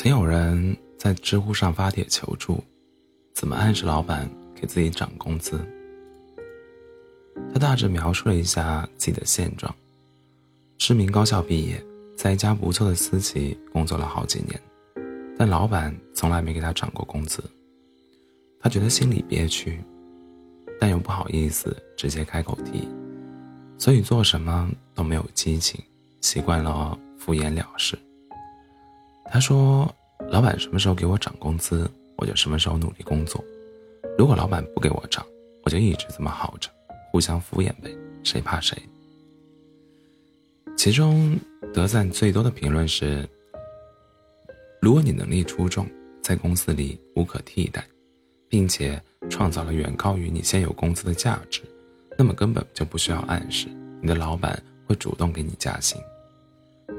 曾有人在知乎上发帖求助，怎么暗示老板给自己涨工资？他大致描述了一下自己的现状：知名高校毕业，在一家不错的私企工作了好几年，但老板从来没给他涨过工资。他觉得心里憋屈，但又不好意思直接开口提，所以做什么都没有激情，习惯了敷衍了事。他说：“老板什么时候给我涨工资，我就什么时候努力工作。如果老板不给我涨，我就一直这么耗着，互相敷衍呗，谁怕谁。”其中得赞最多的评论是：“如果你能力出众，在公司里无可替代，并且创造了远高于你现有工资的价值，那么根本就不需要暗示，你的老板会主动给你加薪。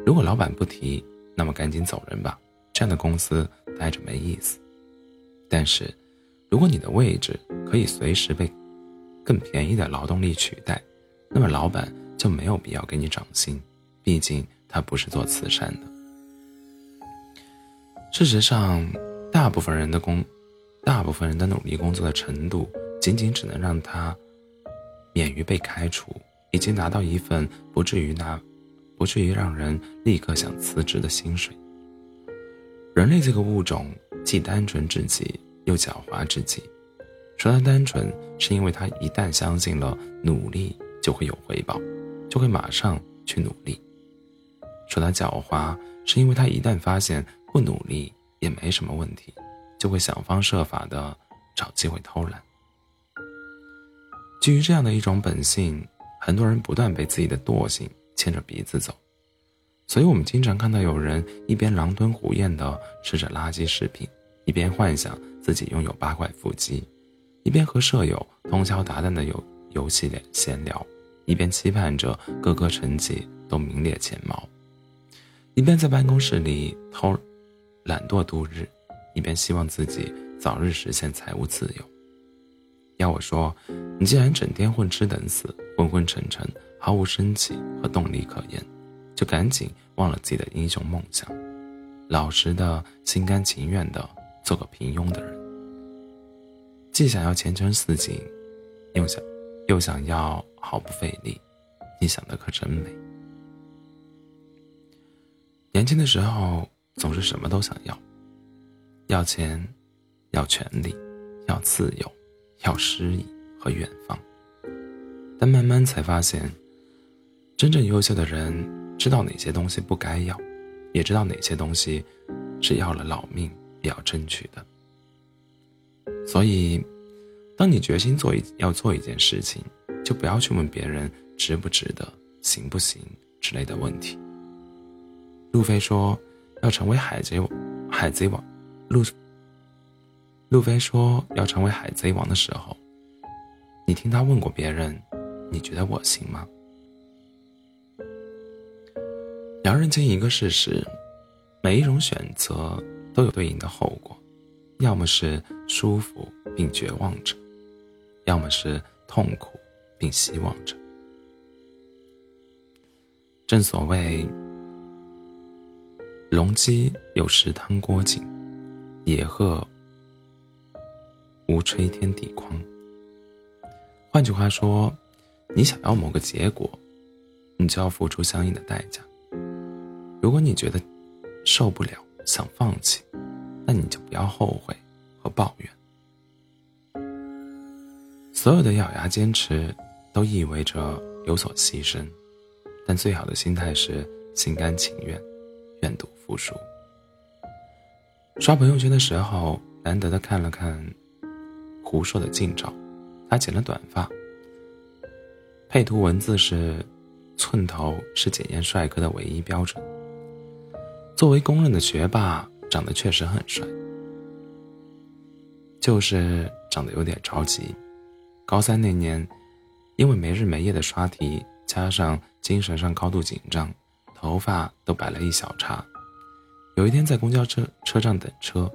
如果老板不提。”那么赶紧走人吧，这样的公司待着没意思。但是，如果你的位置可以随时被更便宜的劳动力取代，那么老板就没有必要给你涨薪，毕竟他不是做慈善的。事实上，大部分人的工，大部分人的努力工作的程度，仅仅只能让他免于被开除，以及拿到一份不至于拿。不至于让人立刻想辞职的薪水。人类这个物种既单纯至极，又狡猾至极。说他单纯，是因为他一旦相信了努力就会有回报，就会马上去努力；说他狡猾，是因为他一旦发现不努力也没什么问题，就会想方设法的找机会偷懒。基于这样的一种本性，很多人不断被自己的惰性。牵着鼻子走，所以我们经常看到有人一边狼吞虎咽地吃着垃圾食品，一边幻想自己拥有八块腹肌，一边和舍友通宵达旦的游游戏闲聊，一边期盼着各个成绩都名列前茅，一边在办公室里偷懒惰度日，一边希望自己早日实现财务自由。要我说，你既然整天混吃等死，昏昏沉沉。毫无生气和动力可言，就赶紧忘了自己的英雄梦想，老实的、心甘情愿的做个平庸的人。既想要前程似锦，又想又想要毫不费力，你想的可真美。年轻的时候总是什么都想要，要钱，要权利，要自由，要诗意和远方，但慢慢才发现。真正优秀的人，知道哪些东西不该要，也知道哪些东西是要了老命也要争取的。所以，当你决心做一要做一件事情，就不要去问别人值不值得、行不行之类的问题。路飞说要成为海贼王，海贼王，路路飞说要成为海贼王的时候，你听他问过别人，你觉得我行吗？要认清一个事实：每一种选择都有对应的后果，要么是舒服并绝望着，要么是痛苦并希望着。正所谓“龙鸡有时汤锅井，野鹤无吹天地狂”。换句话说，你想要某个结果，你就要付出相应的代价。如果你觉得受不了，想放弃，那你就不要后悔和抱怨。所有的咬牙坚持都意味着有所牺牲，但最好的心态是心甘情愿，愿赌服输。刷朋友圈的时候，难得的看了看胡说的近照，他剪了短发，配图文字是：“寸头是检验帅哥的唯一标准。”作为公认的学霸，长得确实很帅，就是长得有点着急。高三那年，因为没日没夜的刷题，加上精神上高度紧张，头发都白了一小茬。有一天在公交车车站等车，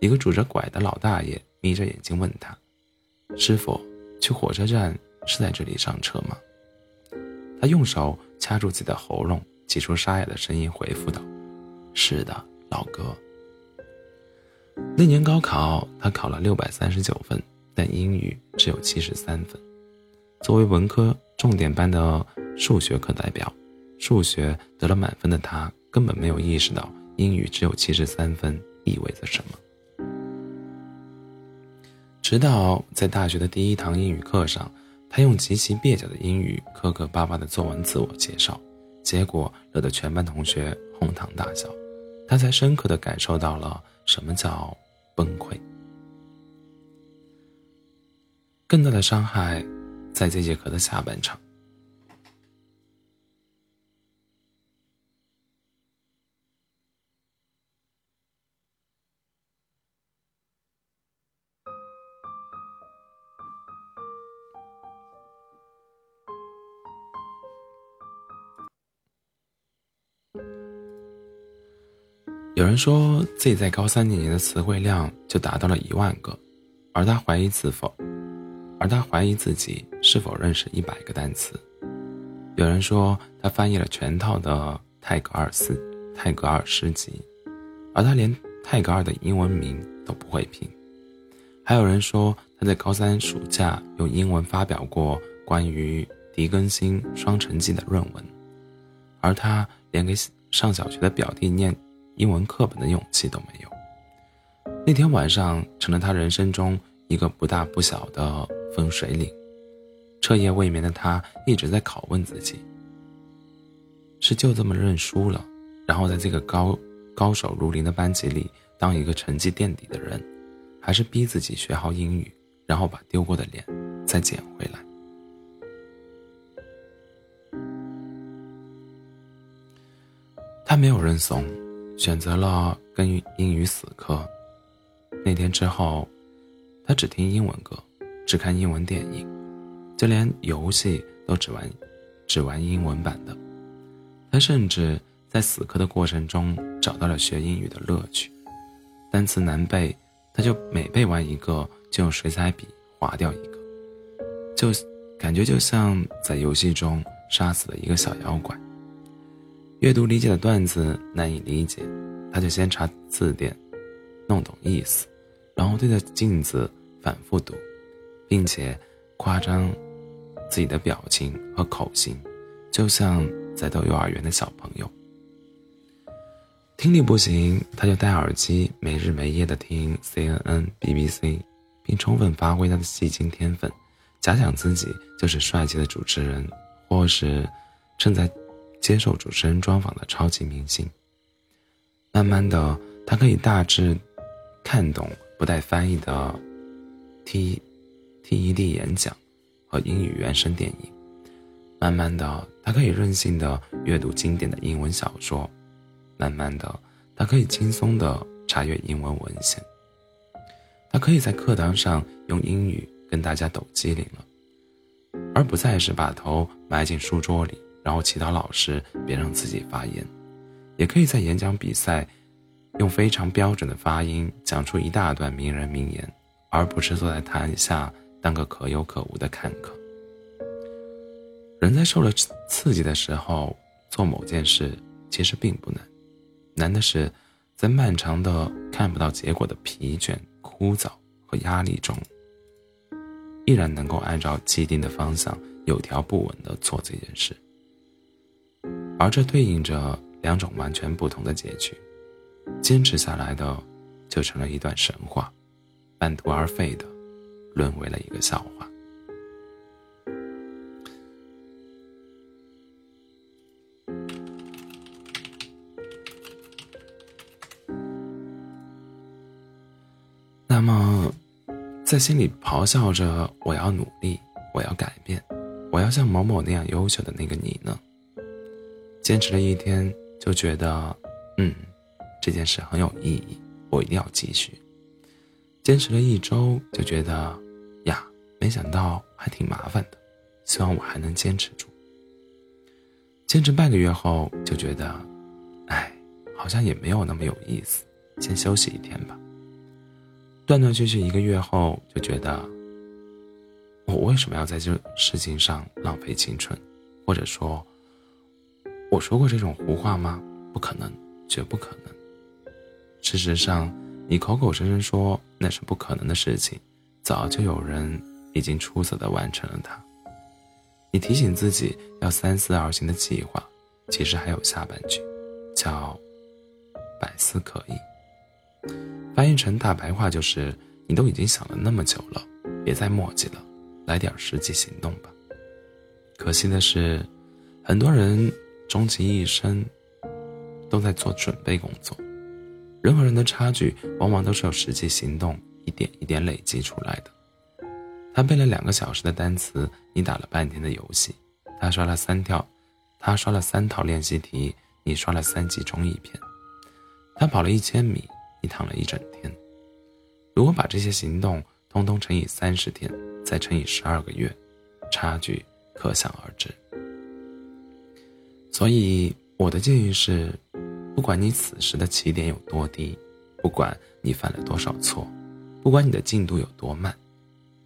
一个拄着拐的老大爷眯着眼睛问他：“师傅，去火车站是在这里上车吗？”他用手掐住自己的喉咙，挤出沙哑的声音回复道。是的，老哥，那年高考，他考了六百三十九分，但英语只有七十三分。作为文科重点班的数学课代表，数学得了满分的他根本没有意识到英语只有七十三分意味着什么。直到在大学的第一堂英语课上，他用极其蹩脚的英语磕磕巴巴的作文自我介绍，结果惹得全班同学哄堂大笑，他才深刻的感受到了什么叫崩溃。更大的伤害，在这节课的下半场。有人说自己在高三那年的词汇量就达到了一万个，而他怀疑自否，而他怀疑自己是否认识一百个单词。有人说他翻译了全套的泰戈尔斯泰戈尔诗集，而他连泰戈尔的英文名都不会拼。还有人说他在高三暑假用英文发表过关于狄更新《双城记》的论文，而他连给上小学的表弟念。英文课本的勇气都没有。那天晚上成了他人生中一个不大不小的分水岭。彻夜未眠的他一直在拷问自己：是就这么认输了，然后在这个高高手如林的班级里当一个成绩垫底的人，还是逼自己学好英语，然后把丢过的脸再捡回来？他没有认怂。选择了跟英语死磕。那天之后，他只听英文歌，只看英文电影，就连游戏都只玩，只玩英文版的。他甚至在死磕的过程中找到了学英语的乐趣。单词难背，他就每背完一个就用水彩笔划掉一个，就感觉就像在游戏中杀死了一个小妖怪。阅读理解的段子难以理解，他就先查字典，弄懂意思，然后对着镜子反复读，并且夸张自己的表情和口型，就像在逗幼儿园的小朋友。听力不行，他就戴耳机，没日没夜的听 CNN、BBC，并充分发挥他的戏精天分，假想自己就是帅气的主持人，或是正在。接受主持人专访的超级明星。慢慢的，他可以大致看懂不带翻译的 T TED 演讲和英语原声电影。慢慢的，他可以任性的阅读经典的英文小说。慢慢的，他可以轻松的查阅英文文献。他可以在课堂上用英语跟大家抖机灵了，而不再是把头埋进书桌里。然后祈祷老师别让自己发言，也可以在演讲比赛，用非常标准的发音讲出一大段名人名言，而不是坐在台下当个可有可无的看客。人在受了刺激的时候做某件事，其实并不难，难的是在漫长的看不到结果的疲倦、枯燥和压力中，依然能够按照既定的方向有条不紊地做这件事。而这对应着两种完全不同的结局，坚持下来的就成了一段神话，半途而废的沦为了一个笑话。那么，在心里咆哮着“我要努力，我要改变，我要像某某那样优秀的那个你呢？”坚持了一天，就觉得，嗯，这件事很有意义，我一定要继续。坚持了一周，就觉得，呀，没想到还挺麻烦的，希望我还能坚持住。坚持半个月后，就觉得，哎，好像也没有那么有意思，先休息一天吧。断断续续一个月后，就觉得，我为什么要在这事情上浪费青春，或者说。我说过这种胡话吗？不可能，绝不可能。事实上，你口口声声说那是不可能的事情，早就有人已经出色的完成了它。你提醒自己要三思而行的计划，其实还有下半句，叫“百思可议”。翻译成大白话就是：你都已经想了那么久了，别再墨迹了，来点实际行动吧。可惜的是，很多人终其一生都在做准备工作。人和人的差距，往往都是由实际行动一点一点累积出来的。他背了两个小时的单词，你打了半天的游戏；他刷了三条，他刷了三套练习题，你刷了三集综艺片；他跑了一千米，你躺了一整天。如果把这些行动通通乘以三十天，再乘以十二个月，差距可想而知。所以我的建议是。不管你此时的起点有多低，不管你犯了多少错，不管你的进度有多慢，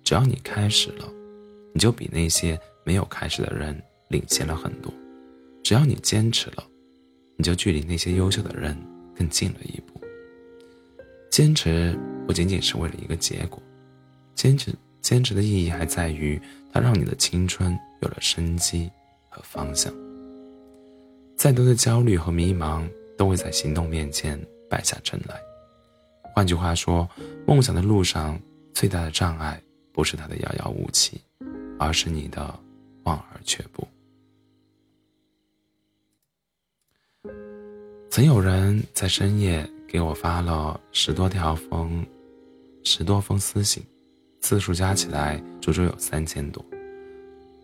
只要你开始了，你就比那些没有开始的人领先了很多。只要你坚持了，你就距离那些优秀的人更近了一步。坚持不仅仅是为了一个结果，坚持坚持的意义还在于它让你的青春有了生机和方向。再多的焦虑和迷茫。都会在行动面前败下阵来。换句话说，梦想的路上最大的障碍不是它的遥遥无期，而是你的望而却步。曾有人在深夜给我发了十多条封、十多封私信，字数加起来足足有三千多，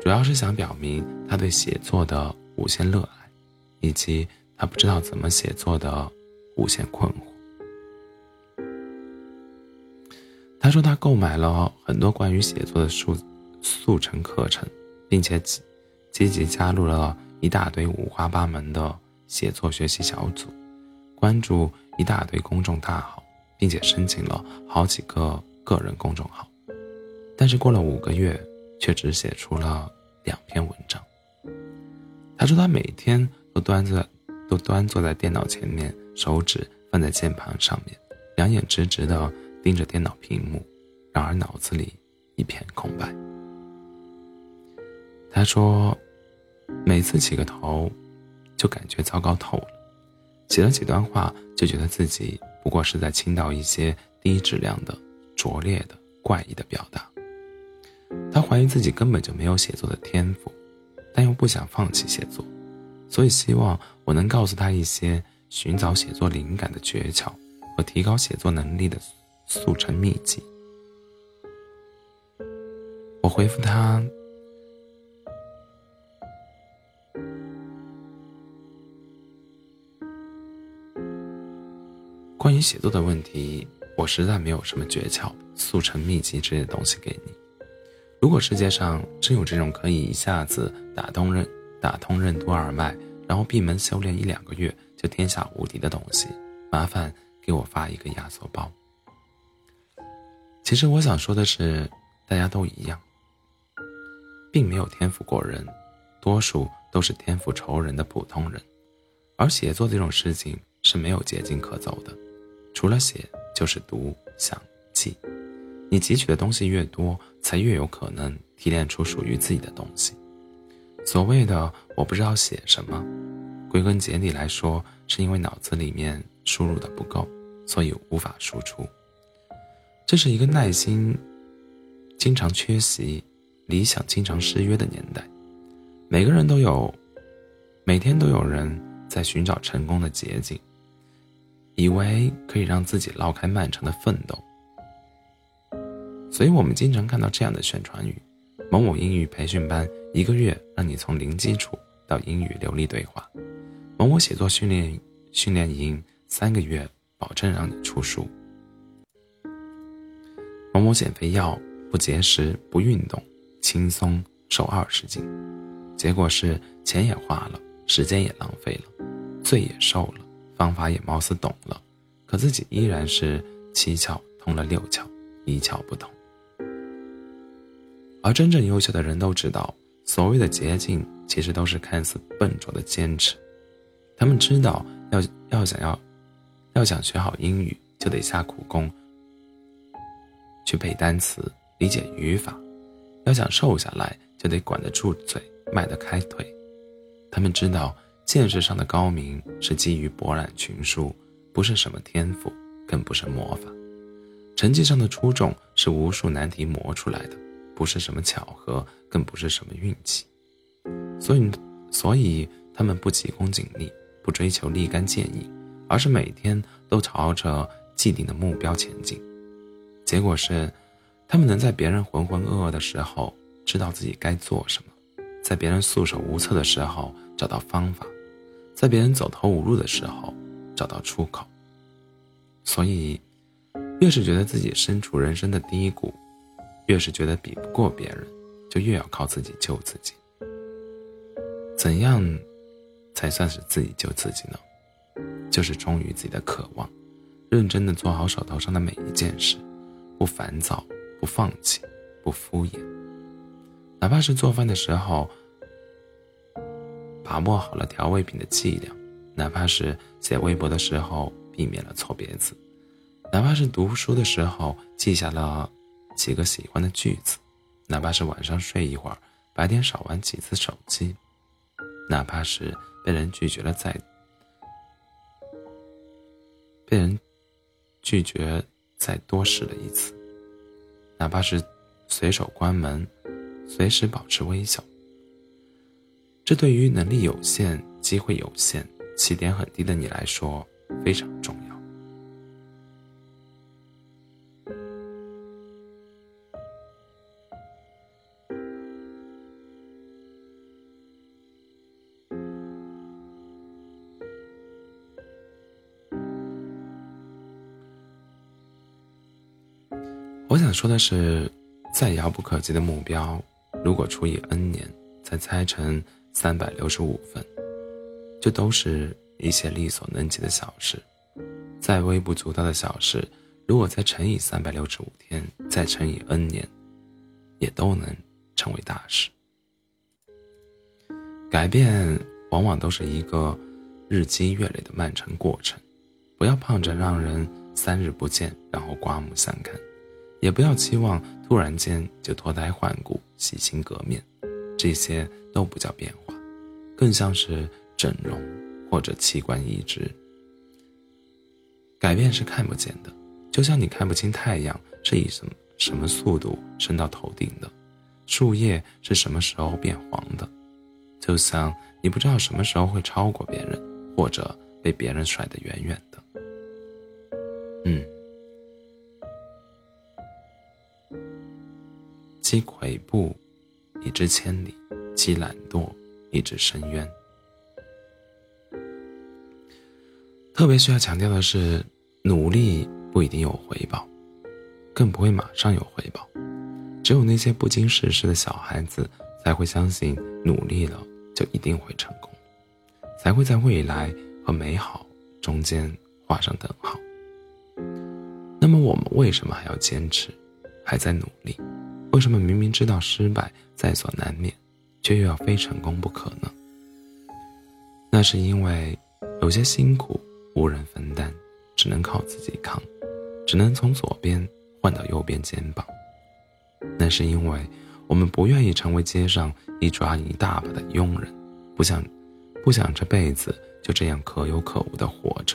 主要是想表明他对写作的无限热爱，以及。他不知道怎么写作的无限困惑。他说他购买了很多关于写作的速速成课程，并且积积极加入了一大堆五花八门的写作学习小组，关注一大堆公众大号，并且申请了好几个个人公众号。但是过了五个月，却只写出了两篇文章。他说他每天都端着。都端坐在电脑前面，手指放在键盘上面，两眼直直地盯着电脑屏幕，然而脑子里一片空白。他说：“每次起个头，就感觉糟糕透了；写了几段话，就觉得自己不过是在倾倒一些低质量的、拙劣的、怪异的表达。他怀疑自己根本就没有写作的天赋，但又不想放弃写作。”所以，希望我能告诉他一些寻找写作灵感的诀窍和提高写作能力的速成秘籍。我回复他：关于写作的问题，我实在没有什么诀窍、速成秘籍之类的东西给你。如果世界上真有这种可以一下子打动人，打通任督二脉，然后闭门修炼一两个月就天下无敌的东西，麻烦给我发一个压缩包。其实我想说的是，大家都一样，并没有天赋过人，多数都是天赋仇人的普通人。而写作这种事情是没有捷径可走的，除了写就是读、想、记。你汲取的东西越多，才越有可能提炼出属于自己的东西。所谓的我不知道写什么，归根结底来说，是因为脑子里面输入的不够，所以无法输出。这是一个耐心经常缺席、理想经常失约的年代。每个人都有，每天都有人在寻找成功的捷径，以为可以让自己绕开漫长的奋斗。所以我们经常看到这样的宣传语：某某英语培训班。一个月让你从零基础到英语流利对话，某某写作训练训练营三个月保证让你出书，某某减肥药不节食不运动轻松瘦二十斤，结果是钱也花了，时间也浪费了，罪也受了，方法也貌似懂了，可自己依然是七窍通了六窍，一窍不通。而真正优秀的人都知道。所谓的捷径，其实都是看似笨拙的坚持。他们知道，要要想要，要想学好英语，就得下苦功去背单词、理解语法；要想瘦下来，就得管得住嘴、迈得开腿。他们知道，见识上的高明是基于博览群书，不是什么天赋，更不是魔法；成绩上的出众是无数难题磨出来的，不是什么巧合，更不是什么运气。所以，所以他们不急功近利，不追求立竿见影，而是每天都朝着既定的目标前进。结果是，他们能在别人浑浑噩噩的时候知道自己该做什么，在别人束手无策的时候找到方法，在别人走投无路的时候找到出口。所以，越是觉得自己身处人生的低谷，越是觉得比不过别人，就越要靠自己救自己。怎样才算是自己救自己呢？就是忠于自己的渴望，认真的做好手头上的每一件事，不烦躁，不放弃，不敷衍。哪怕是做饭的时候把握好了调味品的剂量，哪怕是写微博的时候避免了错别字，哪怕是读书的时候记下了几个喜欢的句子，哪怕是晚上睡一会儿，白天少玩几次手机。哪怕是被人拒绝了，再被人拒绝再多试了一次，哪怕是随手关门，随时保持微笑，这对于能力有限、机会有限、起点很低的你来说非常重要。我想说的是，再遥不可及的目标，如果除以 n 年，再拆成三百六十五份，就都是一些力所能及的小事；再微不足道的小事，如果再乘以三百六十五天，再乘以 n 年，也都能成为大事。改变往往都是一个日积月累的漫长过程，不要盼着让人三日不见，然后刮目相看。也不要期望突然间就脱胎换骨、洗心革面，这些都不叫变化，更像是整容或者器官移植。改变是看不见的，就像你看不清太阳是以什么什么速度升到头顶的，树叶是什么时候变黄的，就像你不知道什么时候会超过别人，或者被别人甩得远远的。嗯。积跬步，以至千里；积懒惰，以至深渊。特别需要强调的是，努力不一定有回报，更不会马上有回报。只有那些不经世事的小孩子，才会相信努力了就一定会成功，才会在未来和美好中间画上等号。那么，我们为什么还要坚持，还在努力？为什么明明知道失败在所难免，却又要非成功不可呢？那是因为有些辛苦无人分担，只能靠自己扛，只能从左边换到右边肩膀。那是因为我们不愿意成为街上一抓一大把的佣人，不想，不想这辈子就这样可有可无的活着。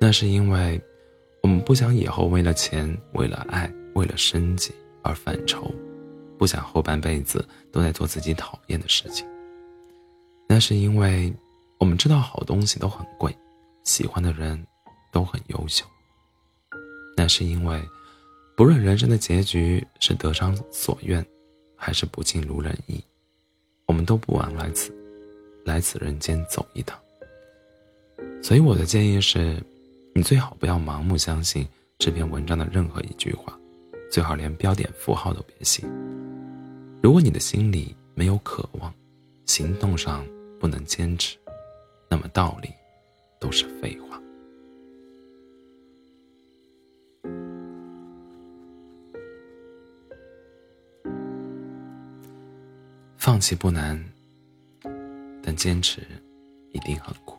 那是因为我们不想以后为了钱、为了爱、为了生计。而犯愁，不想后半辈子都在做自己讨厌的事情。那是因为我们知道好东西都很贵，喜欢的人都很优秀。那是因为，不论人生的结局是得偿所愿，还是不尽如人意，我们都不枉来此，来此人间走一趟。所以我的建议是，你最好不要盲目相信这篇文章的任何一句话。最好连标点符号都别写。如果你的心里没有渴望，行动上不能坚持，那么道理都是废话。放弃不难，但坚持一定很苦。